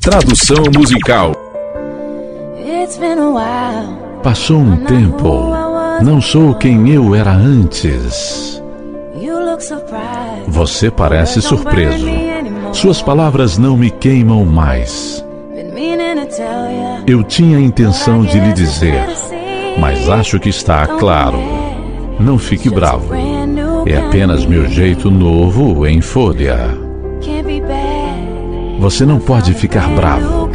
Tradução musical. Passou um tempo. Não sou quem eu era antes. Você parece surpreso. Suas palavras não me queimam mais. Eu tinha a intenção de lhe dizer, mas acho que está claro. Não fique bravo. É apenas meu jeito novo em folha. Você não pode ficar bravo.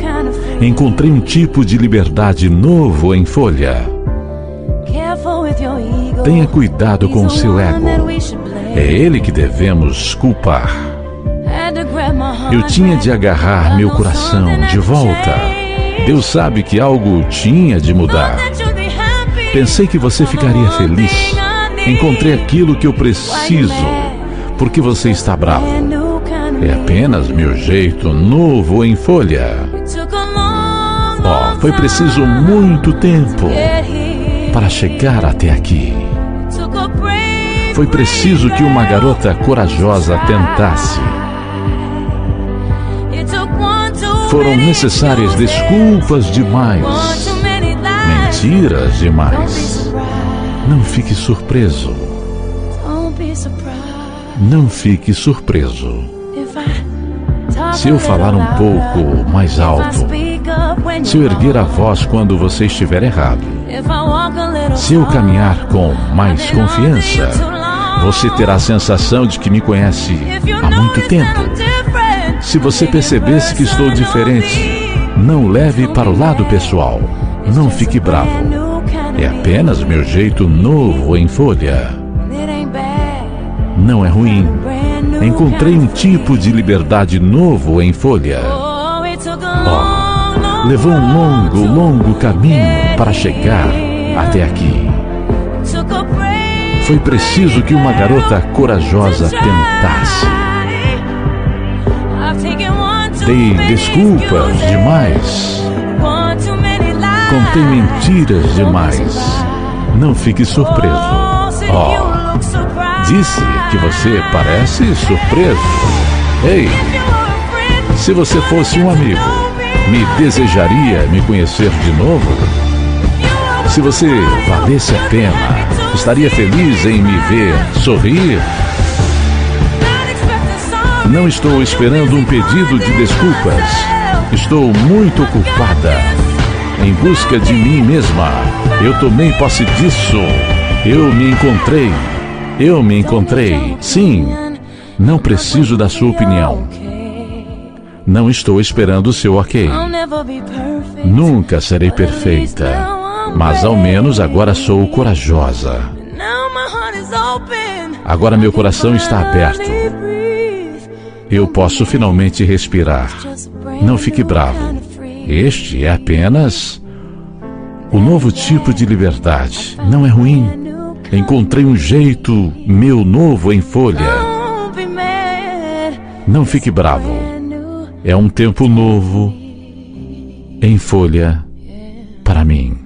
Encontrei um tipo de liberdade novo em folha. Tenha cuidado com o seu ego. É ele que devemos culpar. Eu tinha de agarrar meu coração de volta. Deus sabe que algo tinha de mudar. Pensei que você ficaria feliz. Encontrei aquilo que eu preciso. Porque você está bravo. É apenas meu jeito novo em folha. Oh, foi preciso muito tempo para chegar até aqui. Foi preciso que uma garota corajosa tentasse. Foram necessárias desculpas demais, mentiras demais. Não fique surpreso. Não fique surpreso. Se eu falar um pouco mais alto, se eu erguer a voz quando você estiver errado, se eu caminhar com mais confiança, você terá a sensação de que me conhece há muito tempo. Se você percebesse que estou diferente, não leve para o lado pessoal. Não fique bravo. É apenas meu jeito novo em folha. Não é ruim. Encontrei um tipo de liberdade novo em folha. Oh, levou um longo, longo caminho para chegar até aqui. Foi preciso que uma garota corajosa tentasse. Dei desculpas demais. Contei mentiras demais. Não fique surpreso. Oh, disse que você parece surpreso. Ei, se você fosse um amigo, me desejaria me conhecer de novo? Se você valesse a pena, estaria feliz em me ver sorrir? Não estou esperando um pedido de desculpas. Estou muito ocupada em busca de mim mesma. Eu tomei posse disso. Eu me encontrei. Eu me encontrei. Sim, não preciso da sua opinião. Não estou esperando o seu ok. Nunca serei perfeita, mas ao menos agora sou corajosa. Agora meu coração está aberto. Eu posso finalmente respirar. Não fique bravo. Este é apenas o novo tipo de liberdade. Não é ruim. Encontrei um jeito meu novo em folha. Não fique bravo. É um tempo novo em folha para mim.